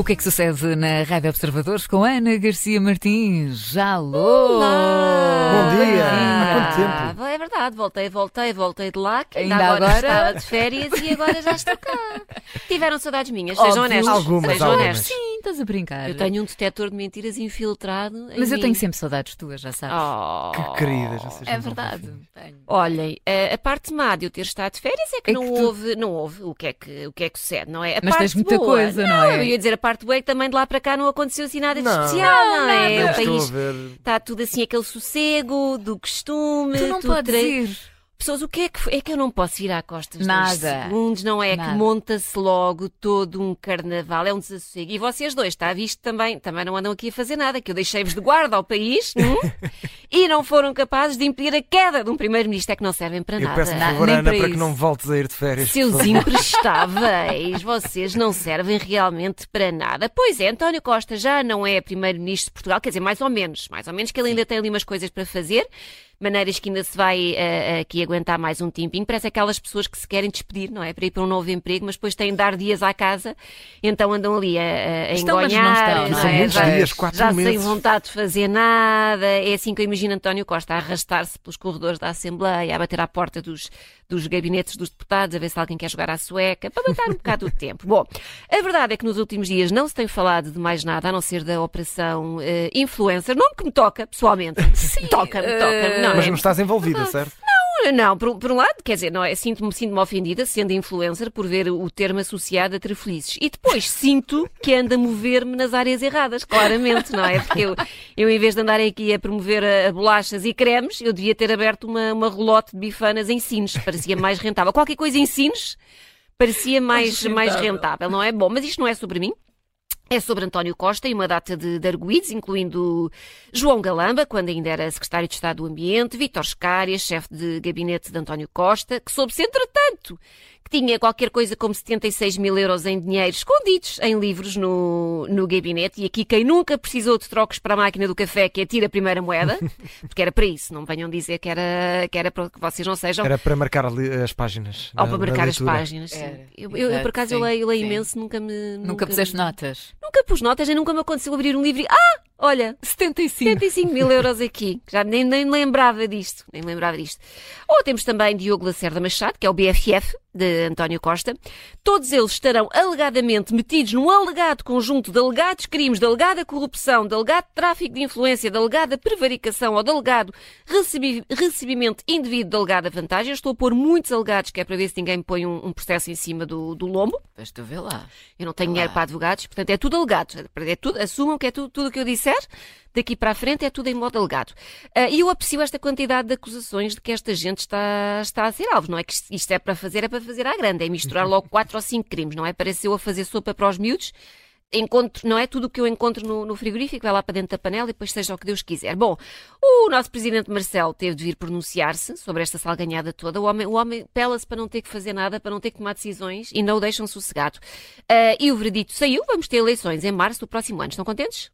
O que é que sucede na Rádio Observadores com Ana Garcia Martins? Já alô! Olá! Bom dia! Há quanto tempo? Ah, é verdade, voltei, voltei, voltei de lá, que ainda, Ainda agora, agora? estava de férias e agora já estou cá. Tiveram saudades minhas, sejam Óbvio. honestos. Algumas, sejam algumas. honestos. Sim, estás a brincar. Eu tenho um detector de mentiras infiltrado. em Mas eu mim. tenho sempre saudades tuas, já sabes. Oh. Que queridas vocês é não verdade. Olhem, a, a parte má de eu ter estado de férias é que É não que tu- houve, não houve o que é que o que é que sucede, não é? A Mas parte tens muita boa, coisa, não é? Eu ia dizer a parte boa é que também de lá para cá não aconteceu assim nada de Não. especial, não, é? Eu O estou país ver. está tudo assim aquele sossego do costume, Tu não tudo podes tra- ir. Pessoas, o que é que? É que eu não posso virar costas dois Nada. segundos, não é? Nada. Que monta-se logo todo um carnaval, é um desassossego. E vocês dois, está visto também, também não andam aqui a fazer nada, que eu deixei-vos de guarda ao país hum? e não foram capazes de impedir a queda de um primeiro-ministro, é que não servem para Eu nada. peço por favor, Ana, para para que não voltes a ir de férias. Seus imprestáveis, vocês não servem realmente para nada. Pois é, António Costa já não é primeiro-ministro de Portugal, quer dizer, mais ou menos, mais ou menos que ele ainda tem ali umas coisas para fazer, maneiras que ainda se vai eh, aqui aguentar mais um tempinho. Parece aquelas pessoas que se querem despedir, não é? Para ir para um novo emprego, mas depois têm de dar dias à casa, então andam ali a, a, a Estão, mas não engonhar, estão, não não São é? muitos Já- dias, quatro já sem meses. vontade de fazer nada. É assim que eu imagino António Costa a arrastar-se pelos corredores da Assembleia, a bater à porta dos, dos gabinetes dos deputados, a ver se alguém quer jogar à sueca, para matar um bocado o tempo. Bom, a verdade é que nos últimos dias não se tem falado de mais nada, a não ser da operação eh, Influencer, nome que me toca, pessoalmente. Toca-me, toca-me. Não, Mas é- não estás envolvida, certo? não, por, por um lado, quer dizer, não é, sinto-me sinto ofendida, sendo influencer, por ver o termo associado a trafelizes. E depois sinto que anda a mover-me nas áreas erradas, claramente, não é? Porque eu, eu em vez de andar aqui a promover a, a bolachas e cremes, eu devia ter aberto uma, uma relote de bifanas em Sines, parecia mais rentável. Qualquer coisa em Sines parecia mais, mais rentável. rentável, não é? Bom, mas isto não é sobre mim. É sobre António Costa e uma data de, de arguídos, incluindo João Galamba, quando ainda era secretário de Estado do Ambiente, Vítor Scárias, chefe de gabinete de António Costa, que soube-se, entretanto, que tinha qualquer coisa como 76 mil euros em dinheiro escondidos em livros no, no gabinete. E aqui quem nunca precisou de trocos para a máquina do café, que atira a primeira moeda, porque era para isso, não me venham dizer que era, que era para que vocês não sejam Era para marcar ali as páginas. ou na- para marcar as páginas. sim. Era, Eu, eu- eu, por acaso, eu sim, leio, leio sim. imenso, nunca me. Nunca puseste notas. Nunca pus notas, nem nunca me aconteceu abrir um livro e. Ah! Olha, 75. 75 mil euros aqui. Já nem, nem lembrava disto. Nem lembrava disto. Ou temos também Diogo Lacerda Machado, que é o BFF de António Costa. Todos eles estarão alegadamente metidos num alegado conjunto de alegados crimes, de alegada corrupção, de alegado tráfico de influência, de alegada prevaricação ou de alegado recebi- recebimento indevido de alegada vantagem. Eu estou a pôr muitos alegados, que é para ver se ninguém me põe um, um processo em cima do, do lombo. Mas tu vê lá. Eu não tenho dinheiro para advogados, portanto é tudo alegado. É tudo, assumam que é tudo o que eu disser, daqui para a frente é tudo em modo alegado. Ah, E eu aprecio esta quantidade de acusações de que esta gente está, está a ser alvo. Não é que isto- é para fazer, é para fazer à grande. É misturar logo quatro ou cinco crimes, não é? Parece eu a fazer sopa para os miúdos. Encontro, não é? Tudo o que eu encontro no, no frigorífico vai lá para dentro da panela e depois seja o que Deus quiser. Bom, o nosso presidente Marcelo teve de vir pronunciar-se sobre esta salganhada toda. O homem, o homem pela-se para não ter que fazer nada, para não ter que tomar decisões e não o deixam sossegado. Ah, e o veredito saiu. Vamos ter eleições em março do próximo ano. Estão contentes?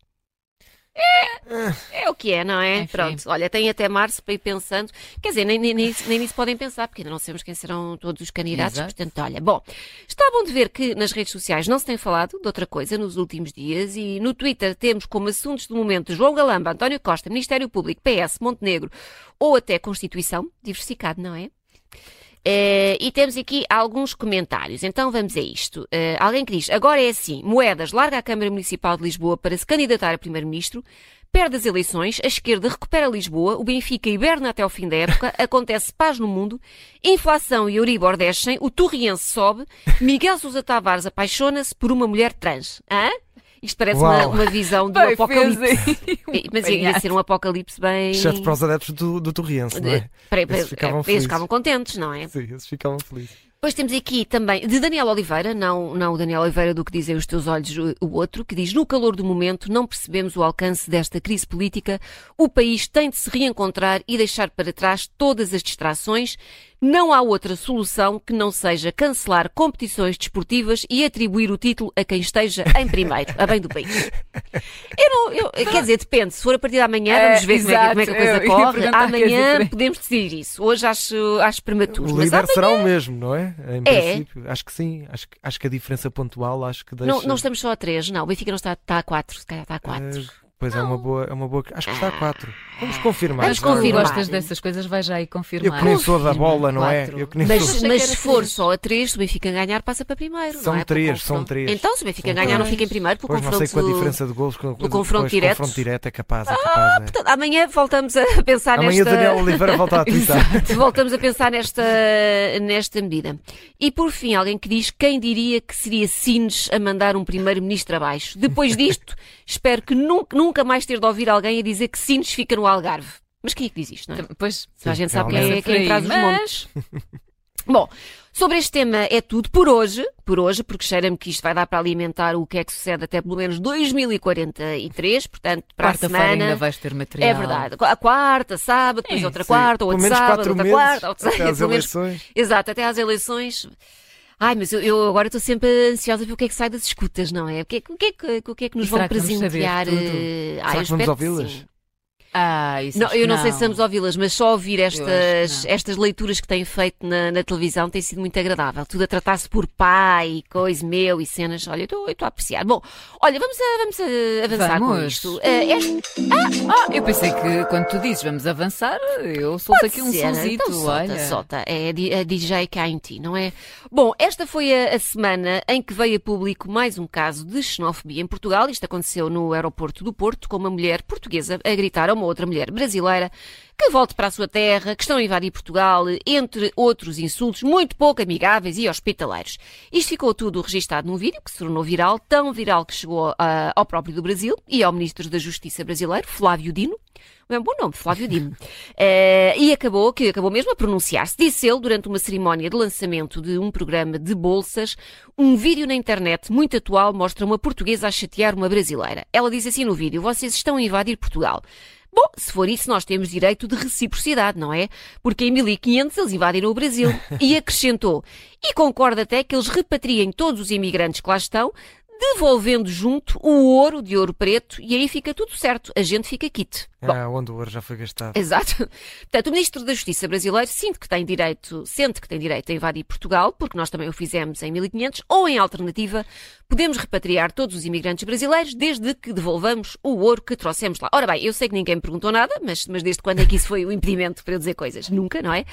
É, é o que é, não é? Enfim. Pronto, olha, tem até março para ir pensando. Quer dizer, nem, nem, nem, isso- nem nisso podem pensar, porque ainda não sabemos quem serão todos os candidatos. Exato. Portanto, olha, bom, está bom de ver que nas redes sociais não se tem falado de outra coisa nos últimos dias e no Twitter temos como assuntos do momento João Galamba, António Costa, Ministério Público, PS, Montenegro ou até Constituição, diversificado, não é? Eh, e temos aqui alguns comentários. Então vamos a isto. Eh, alguém que diz: agora é assim, Moedas larga a Câmara Municipal de Lisboa para se candidatar a Primeiro-Ministro, perde as eleições, a esquerda recupera Lisboa, o Benfica hiberna até ao fim da época, acontece paz no mundo, inflação e Euribor descem, o Torriense sobe, Miguel Sousa Tavares apaixona-se por uma mulher trans. Hã? Isto parece uma, uma visão do Bem, apocalipse. um Mas ia ser um apocalipse bem. Exceto para os adeptos do, do Torriense, não é? Para- para- Esses ficavam eles felizes. ficavam contentes, não é? Sim, eles ficavam felizes. Depois temos aqui também de Daniel Oliveira, não, não o Daniel Oliveira do que dizem os teus olhos, o outro, que diz: No calor do momento, não percebemos o alcance desta crise política. O país tem de se reencontrar e deixar para trás todas as distrações. Não há outra solução que não seja cancelar competições desportivas e atribuir o título a quem esteja em primeiro, a bem do país. Eu não, eu- quer dizer, depende. Se for a partir de amanhã, É, vamos ver como é, que- como é que a exato. coisa corre. Amanhã dizer- podemos decidir isso. Hoje acho, acho prematuro. O Mas líder amanhã será o mesmo, não é? Em É. princípio. Acho que sim. Acho, que- acho que a diferença pontual acho que deixa. não, não estamos só a três, não. O Benfica não está, está a quatro, se calhar está a quatro. Pois é uma boa, é uma boa. Acho que está a 4. Vamos confirmar. Vamos Mas confirmar. gostas dessas coisas, vai já aí Eu confirmar. que nem sou da bola, não é? Eu que nem Mas, sou. mas se for só a três, se o Benfica ganhar, passa para primeiro. São não é? Por três, confronto. são três. Então, se o Benfica São ganhar, não três. fica em primeiro, por Pois não sei confronto. com a diferença de gols. Com, do confronto direto. confronto direto é capaz, é capaz. é. Portanto, amanhã voltamos a pensar Amanhã nesta. Daniel Oliveira volta a twittar. Voltamos a pensar nesta, nesta medida. E por fim, alguém que diz quem diria que seria Sines a mandar um primeiro-ministro abaixo. Depois disto, espero que nunca, nunca mais ter de ouvir alguém a dizer que Sines fica no Algarve. Mas quem é que diz isto, não é? Pois, Toda a gente sabe quem é quem traz os montes. Bom, sobre este tema é tudo por hoje, por hoje, porque cheira-me que isto vai dar para alimentar o que é que sucede até pelo menos 2043, portanto, para a quarta-feira semana. ainda vais ter material. É verdade. A quarta, sábado, depois Sim, outra Sim, quarta, outra menos sábado, outra meses quarta, outra até às menos- eleições. Exato, até às eleições. Ai, mas eu, eu agora estou sempre ansiosa para ver o que é que sai das escutas, não é? O que é, que- o que, é que, o que, é que nos E vão que vamos saber presentear? tudo? eh, ai, Será que vamos espero que ouvi-las? Ah, isso Não, eu que não, sei se vamos ouvi-las, mas só ouvir estas, não. estas leituras que têm feito na, na televisão tem sido muito agradável. Tudo a tratar-se por pai, coisa meu e cenas. Olha, eu estou- a apreciar. Bom, olha, vamos, a- vamos a- avançar com Vamos. isto. Eh, este- Ah, eu pensei que quando tu dizes vamos avançar, eu solto aqui um ser, sonzito. então solta, olha. solta. É a di- a DJ Kainti, não é? Bom, esta foi a, a semana em que veio a público mais um caso de xenofobia em Portugal. Isto aconteceu no aeroporto do Porto, com uma mulher portuguesa a gritar a uma outra mulher brasileira que volte para a sua terra, que estão a invadir Portugal, entre outros insultos muito pouco amigáveis e hospitaleiros. Isto ficou tudo registado num vídeo que se tornou viral, tão viral que chegou ah, ao próprio do Brasil e ao Ministro da Justiça brasileiro, Flávio Dino. É um bom nome, Flávio Dino. Eh, e acabou, que acabou mesmo a pronunciar-se. Disse ele, durante uma cerimónia de lançamento de um programa de bolsas, um vídeo na internet muito atual mostra uma portuguesa a chatear uma brasileira. Ela diz assim no vídeo: Vocês estão a invadir Portugal. Bom, se for isso, nós temos direito de reciprocidade, não é? Porque em 1500 eles invadiram o Brasil. E acrescentou. E concorda até que eles repatriem todos os imigrantes que lá estão, devolvendo junto o ouro de ouro preto, e aí fica tudo certo. A gente fica quite. Bom, Ah, onde o ouro já foi gastado. Exato. Portanto, o Ministro da Justiça brasileiro sente que tem direito, sente que tem direito a invadir Portugal, porque nós também o fizemos em 1500, ou em alternativa, podemos repatriar todos os imigrantes brasileiros desde que devolvamos o ouro que trouxemos lá. Ora bem, eu sei que ninguém me perguntou nada, mas, mas desde quando é que isso foi o impedimento para eu dizer coisas? Nunca, não é?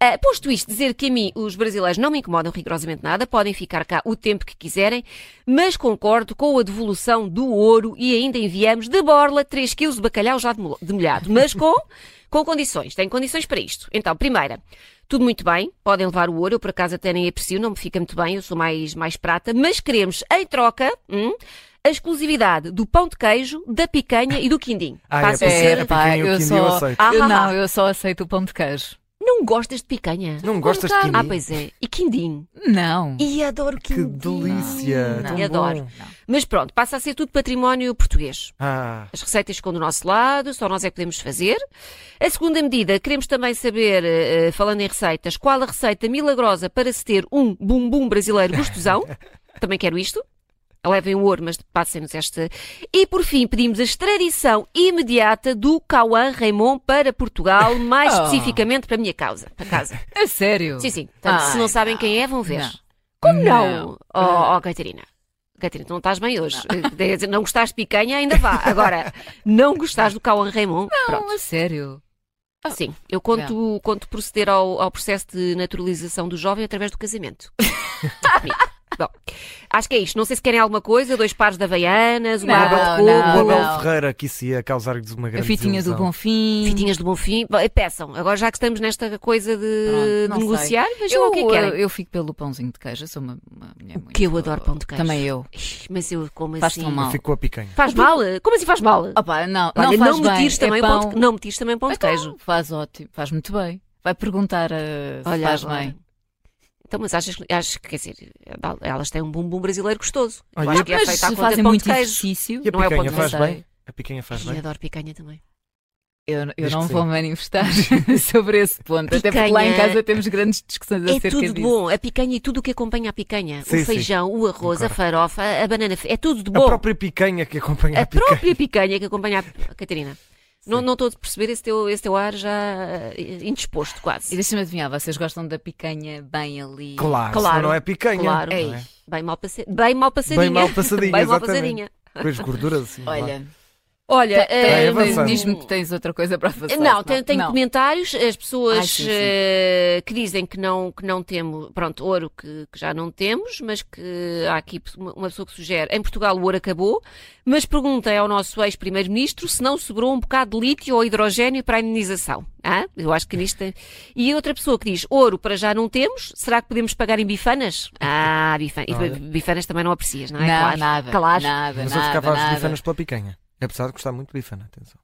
Ah, posto isto, dizer que a mim os brasileiros não me incomodam rigorosamente nada, podem ficar cá o tempo que quiserem, mas concordo com a devolução do ouro e ainda enviamos de borla 3 kg de bacalhau já demol- demolhado, mas com, com condições. Tem condições para isto. Então, primeira, tudo muito bem, podem levar o ouro, eu por acaso até nem aprecio, não me fica muito bem, eu sou mais, mais prata, mas queremos, em troca, hum, a exclusividade do pão de queijo, da picanha e do quindim. Ah, é Passa pá, e o eu só. Ah, eu não, eu só aceito o pão de queijo. Não gostas de picanha? Não gostas de quindim? Ah, pois é. E quindim? Não. E adoro Que quindim. delícia! Não, tão não. Adoro. bom. Mas pronto, passa a ser tudo património português. Ah, As receitas ficam do nosso lado, só nós é que podemos fazer. A segunda medida, queremos também saber, eh, falando em receitas, qual a receita milagrosa para se ter um bumbum brasileiro gostosão. também quero isto. Levem o ouro, mas passem-nos esta. E por fim, pedimos a extradição imediata do Cauã Raymond para Portugal, mais Oh. especificamente para a minha causa, para casa. É sério? Sim, sim. Portanto, se Ai, não sabem não, quem é, vão ver. não. Como não? Não. Oh, oh, Catarina. Catarina, tu não estás bem hoje. Dizer, Não gostaste de picanha, ainda vá. Agora, não gostaste do Cauã Raymond, pronto. Não, a sério. Sim, eu conto, conto proceder ao, ao processo de naturalização do jovem através do casamento. Bom, acho que é isto. Não sei se querem alguma coisa, dois pares de havaianas, uma Não, água de coco, o Abel não. Ferreira, que isso ia causar-lhes uma A grande fitinha do desilusão. Bonfim. fitinhas de bom fim. Bom, Peçam, agora já que estamos nesta coisa de, Pronto, de negociar, vejam Eu, o que é que querem. eu, eu fico pelo pãozinho de queijo. Eu sou uma, uma mulher muito. que eu adoro pão de queijo. Também eu. Mas eu como Faz assim. tão mal. Ficou a picanha. Faz mal? Como assim faz mal? Opa, não, Olha, não faz não bem. me tires também é pão pão... de, não me tires também pão de Então, queijo. Faz ótimo, faz muito bem. Vai perguntar uh, se Olha faz agora. bem. Então, mas achas, que, quer dizer, elas têm um bumbum brasileiro gostoso. Eu Olha, acho que é Mas feita à se conta de fazem pão muito de queijo. exercício, E a Não é o picanha ponto faz bem? A picanha faz bem? adoro picanha também. Eu, eu não vou sim. manifestar sobre esse ponto, até porque lá em Picanha. casa temos grandes discussões É acerca tudo de disso. bom. A picanha e tudo o que acompanha a picanha. Sim, o sim. feijão, o arroz, a farofa, a banana. É tudo de A bom. própria picanha que acompanha a, A picanha. própria picanha que acompanha a Catarina. Não, não estou a perceber esse teu, esse teu ar já eh, indisposto, E quase. deixa-me adivinhar, vocês gostam da picanha bem ali? Claro, Claro, não é picanha. Claro. não é? Bem mal, passe... bem mal passadinha. Bem mal passadinha, Bem mal passadinha. Com as gorduras assim. lá. Olha, avançando. diz-me que tens outra coisa para fazer. Não, tem, tem não. comentários, as pessoas Ai, sim, sim. eh, que dizem que não, que não temos, pronto, ouro que, que já não temos, mas que há aqui uma pessoa que sugere, em Portugal o ouro acabou, mas perguntem ao nosso ex-primeiro-ministro se não sobrou um bocado de lítio ou hidrogênio para a indenização. Ah, eu acho que nisto tem... E outra pessoa que diz, ouro para já não temos, será que podemos pagar em bifanas? Ah, bifan... e bifanas também não aprecias, não é? Não, Claro. nada, Claro. nada, Mas eu nada, ficava às nada. bifanas pela picanha. Apesar de gostar muito de bifana, atenção.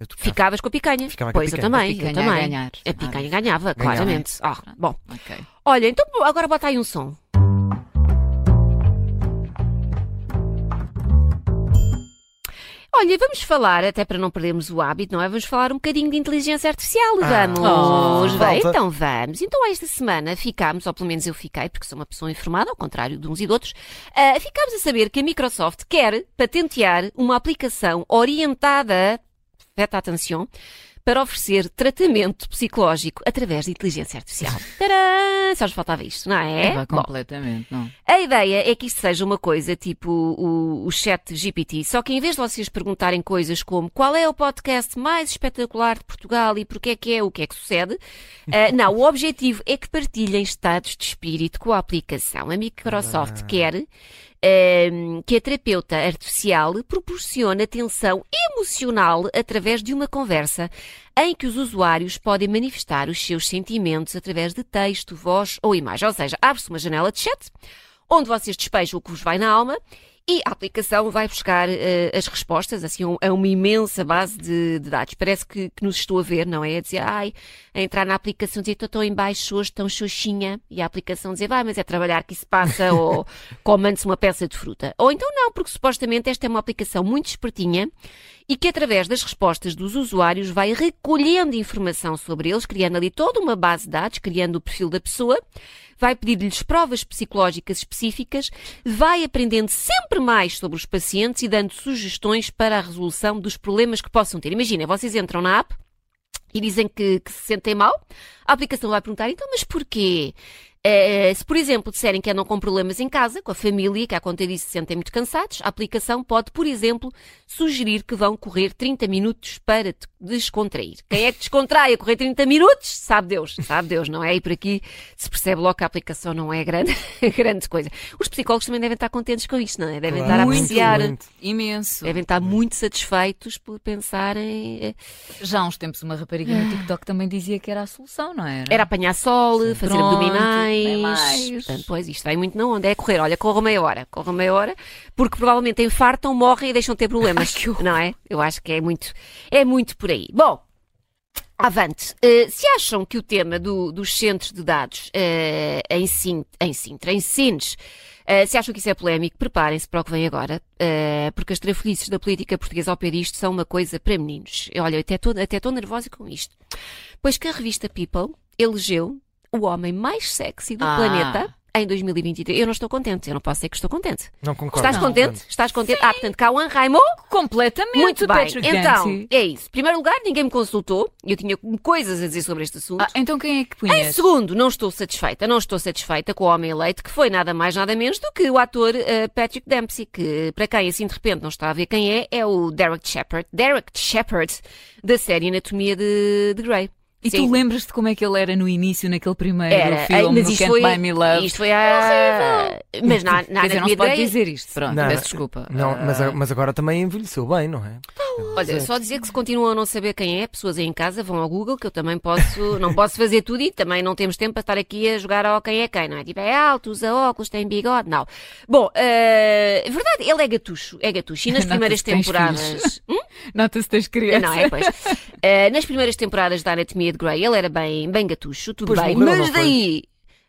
Eu. Ficavas com a picanha. Ficava com a pois, eu picanha. também, A eu picanha também. a ganhar. A picanha ganhava, Ganhava. claramente. Ah, bom. Ok. Olha, então agora bota aí um som. Olha, vamos falar, até para não perdermos o hábito, não é? Vamos falar um bocadinho de inteligência artificial. Ah, Vamos, oh, volta. então vamos. Então esta semana ficámos, ou pelo menos eu fiquei, porque sou uma pessoa informada, ao contrário de uns e de outros, ah, ficámos a saber que a Microsoft quer patentear uma aplicação orientada, presta atenção, para oferecer tratamento psicológico através de inteligência artificial. Tadã! Só nos faltava isto, não é? É, Bom, completamente, não. a ideia é que isto seja uma coisa tipo o, o chat GPT, só que em vez de vocês perguntarem coisas como qual é o podcast mais espetacular de Portugal e porquê é que é, o que é que sucede, ah, não, o objetivo é que partilhem estados de espírito com a aplicação. A Microsoft Ah. quer que a terapeuta artificial proporcione atenção emocional através de uma conversa em que os usuários podem manifestar os seus sentimentos através de texto, voz ou imagem. Ou seja, abre-se uma janela de chat onde vocês despejam o que vos vai na alma e a aplicação vai buscar eh, as respostas, assim, um- a uma imensa base de, de dados. Parece que, que nos estou a ver, não é? A dizer, ai, a entrar na aplicação, dizer, estou em baixo hoje, tão xoxinha, e a aplicação dizer, vai, mas é trabalhar que isso passa, ou comande-se uma peça de fruta. Ou então não, porque supostamente esta é uma aplicação muito espertinha e que através das respostas dos usuários vai recolhendo informação sobre eles, criando ali toda uma base de dados, criando o perfil da pessoa, vai pedir-lhes provas psicológicas específicas, vai aprendendo sempre mais sobre os pacientes e dando sugestões para a resolução dos problemas que possam ter. Imagina, vocês entram na app e dizem que, que se sentem mal, a aplicação vai perguntar, então, mas porquê? Eh, se, por exemplo, disserem que andam com problemas em casa, com a família, que à conta disso se sentem muito cansados, a aplicação pode, por exemplo, sugerir que vão correr 30 minutos para descontrair. Quem é que descontrai a correr 30 minutos? Sabe Deus, sabe Deus, não é? E por aqui se percebe logo que a aplicação não é grande, grande coisa. Os psicólogos também devem estar contentes com isto, não é? Devem estar a Claro, apreciar, muito. Imenso. devem estar muito satisfeitos por pensarem. eh, Já há uns tempos uma rapariga no TikTok também dizia que era a solução, não era? Era apanhar sol, fazer Pronto, abdominais. Mais. Portanto, pois isto vai muito na onda. É correr, olha, corram meia hora, corram meia hora, porque provavelmente infartam, morrem e deixam de ter problemas. Ai, que não é? Eu acho que é muito, é muito por aí. Bom. Avante. Eh, se acham que o tema do- dos centros de dados eh, em, Sin, em Sintra, em Sines, eh, se acham que isso é polémico, preparem-se para o que vem agora, porque as trafolhices da política portuguesa ao pé disto são uma coisa para meninos. Olha, eu até estou até estou nervosa com isto. Pois que a revista People elegeu o homem mais sexy do Ah. planeta em 2023. Eu não estou contente, eu não posso dizer que estou contente. Não concordo. Estás Não. contente? Estás contente? Ah, portanto, Cauã Raimon? Completamente, Muito bem. Patrick Então, é isso. Em primeiro lugar, ninguém me consultou. Eu tinha coisas a dizer sobre este assunto. Ah, então quem é que Em punhas? segundo, não estou satisfeita. Não estou satisfeita com o homem eleito, que foi nada mais, nada menos do que o ator eh, Patrick Dempsey, que, para quem assim de repente não está a ver quem é, é o Derek Shepard. Derek Shepard, da série Anatomia de, de Grey. E Sim. tu lembras-te como é que ele era no início, naquele primeiro Era, filme, mas no Can't foi, Buy Me Love? isto foi a... Mas na, na Quer dizer, não se de pode Grey... dizer isto. Pronto, Não, peço desculpa. Não, Ah, mas, a- mas agora também envelheceu bem, não é? Olha, só dizer que se continuam a não saber quem é, pessoas aí em casa vão ao Google, que eu também posso, não posso fazer tudo e também não temos tempo para estar aqui a jogar ao quem é quem, não é? Tipo, é alto, usa óculos, tem bigode, não. Bom, eh, verdade, ele é gatucho, é gatucho. E nas primeiras temporadas... Hum? Nota-se que tens criança. Não, é, pois. Eh, nas primeiras temporadas da Anatomia de Grey, ele era bem, bem gatucho, tudo Depois bem, morreu, mas não daí...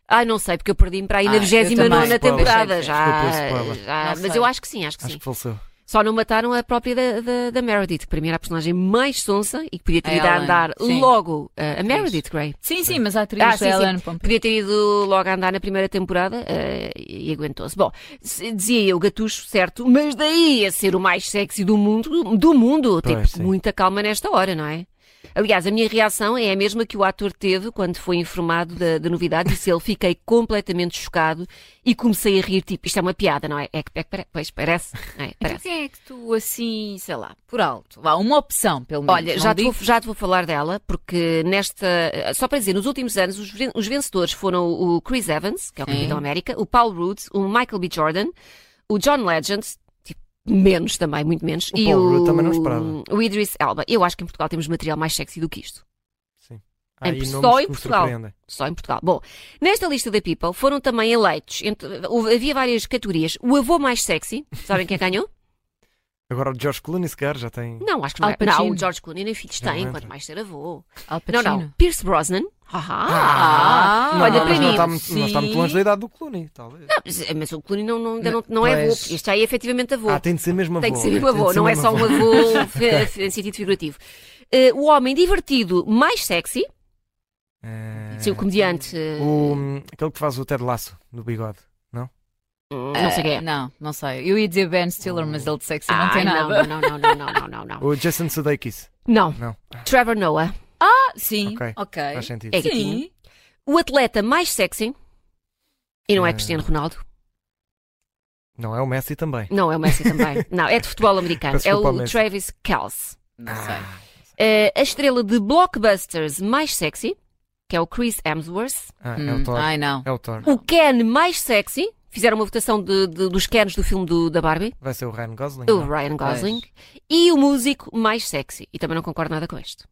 Ai, não sei, porque eu perdi-me para aí Ah, na eu 29 também. temporada já. Já Não mas sei. eu acho que sim, acho que Acho sim. que faleceu. Só não mataram a própria da, da, da Meredith, que para mim era a personagem mais sonsa e que podia ter A ido a andar sim. logo. uh, a Meredith Grey. Sim, sim, mas a atriz Ah, sim, sim. Ellen Pompeo. Podia ter ido logo a andar na primeira temporada eh, e aguentou-se. Bom, dizia eu, gatucho, certo, mas daí a ser o mais sexy do mundo, do mundo. Pois, tipo, sim. muita calma nesta hora, não é? Aliás, a minha reação é a mesma que o ator teve quando foi informado da, da novidade. Disse ele, fiquei completamente chocado e comecei a rir, tipo, isto é uma piada, não é? É que, é que pois, parece. É, Então parece. quem é que tu, assim, sei lá, por alto, vá, uma opção, pelo menos. Olha, já te, vou, já te vou falar dela, porque nesta. Só para dizer, nos últimos anos, os, os vencedores foram o Chris Evans, que é o. Capitão América, o Paul Rudd, o Michael B. Jordan, o John Legend, menos também, muito menos, O e Paul Rudd também não esperava. o Idris Elba. Eu acho que em Portugal temos material mais sexy do que isto. Sim. Em- Aí só em Portugal. Só em Portugal. Bom, nesta lista da People foram também eleitos. entre- havia várias categorias. O avô mais sexy, sabem quem ganhou? Agora o George Clooney, se calhar, já tem. Não, acho que Al não. é. Não, Pacino. o George Clooney nem filhos Não tem, entra. quanto mais ser avô. Al Não, Pacino. não. Pierce Brosnan. Ah, Ah, olha, não, para mas mim. Não está, muito, não está muito sim. longe da idade do Clooney, talvez. Mas, mas o Clooney não, não, ainda não, não é avô. Pois. Este aí é efetivamente avô. Ah, tem de ser mesmo avô. Tem que ser mesmo avô, de não é só um avô fe- fe- em sentido figurativo. Eh, o homem divertido mais sexy, Eh, sim, o comediante. eh, o, aquele que faz o Ted Laço no bigode. Hum, não sei quem é. Ah, Não, não sei. Eu ia dizer Ben Stiller, mas ele de sexy não Ai, tem não, nada. não, não, não, não, não, não, não. O Jason Sudeikis. Não. Não. Trevor Noah. Ah, sim, Ok. Faz sentido. É Sim. O atleta mais sexy. E não é Eh. Cristiano Ronaldo. Não é o Messi também. Não, é o Messi também. Não, é de futebol americano. Peço É desculpa ao o Messi. Travis Kelce. Não sei. Eh, a estrela de blockbusters mais sexy, que é o Chris Hemsworth. Ah, é Hum, o Thor. Ai, não. É o Thor. O Ken mais sexy. Fizeram uma votação de- de- dos Kens do filme do- da Barbie. Vai ser o Ryan Gosling. O não? Ryan Gosling. E o músico mais sexy. E também não concordo nada com isto.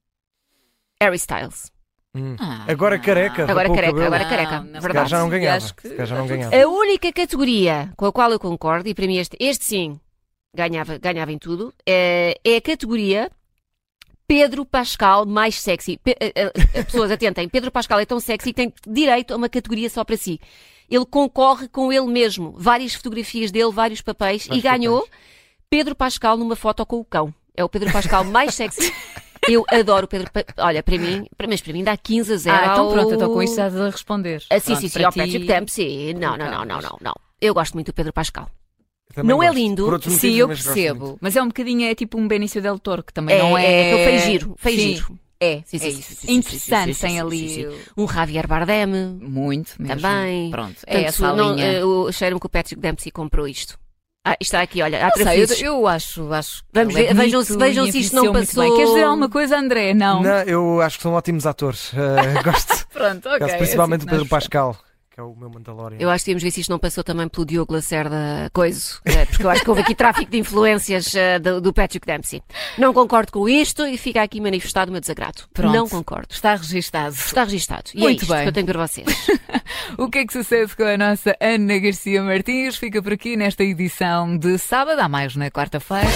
Harry Styles. Hum. Ah, Agora não. careca. Agora careca, cabelo. agora Não, careca. calhar Verdade. já não ganhava. Acho que- já não ganhava. A única categoria com a qual eu concordo, e para mim este, este sim ganhava, ganhava em tudo, é, é a categoria Pedro Pascal mais sexy. Pe- pessoas atentem, Pedro Pascal é tão sexy que tem direito a uma categoria só para si. Ele concorre com ele mesmo. Várias fotografias dele, vários papéis, Vários e ganhou papéis. Pedro Pascal numa foto com o cão. É o Pedro Pascal mais sexy. Eu adoro o Pedro. Pa- Olha, para mim, para, mas para mim dá 15 a 0. Ah, então pronto, então com isto estás a responder. Ah, sim, Pronto, sim, sim, para ao ti- Patrick Dempsey. Não, não, não, não, não, não. Eu gosto muito do Pedro Pascal. Também Não é gosto. lindo? Por outros Sim, motivos, eu percebo. Mas é um bocadinho, é tipo um Benício Del Toro, que também É, não é... é, aquele feio giro, feio Sim, giro. É, Sim, sim, é sim, isso. sim, sim, sim, Interessante, sim, sim, tem ali o- Um Javier Bardem. muito mesmo. Também. Pronto, é Portanto, essa a não, linha. eh, o cheiro-me que o Patrick Dempsey comprou isto. Ah, isto está aqui, olha, há sei, eu, eu acho, acho que Vamos é ver- vejam se- vejam se isto não passou- bem. Queres dizer alguma coisa, André? Não. Não, eu acho que são ótimos atores. Eh, gosto. Pronto, ok. Gosto é principalmente assim do que Pedro Pascal, que é o meu Mandalorian. Eu acho que temos ver se isto não passou também pelo Diogo Lacerda Coiso, eh, porque eu acho que houve aqui tráfico de influências eh, do, do Patrick Dempsey. Não concordo com isto e fica aqui manifestado o meu desagrado. Pronto. Não concordo. Está registado. Está registado. E é Muito isto bem. que eu tenho para vocês. O que é que sucede com a nossa Ana Garcia Martins? Fica por aqui nesta edição de sábado, há mais na quarta-feira.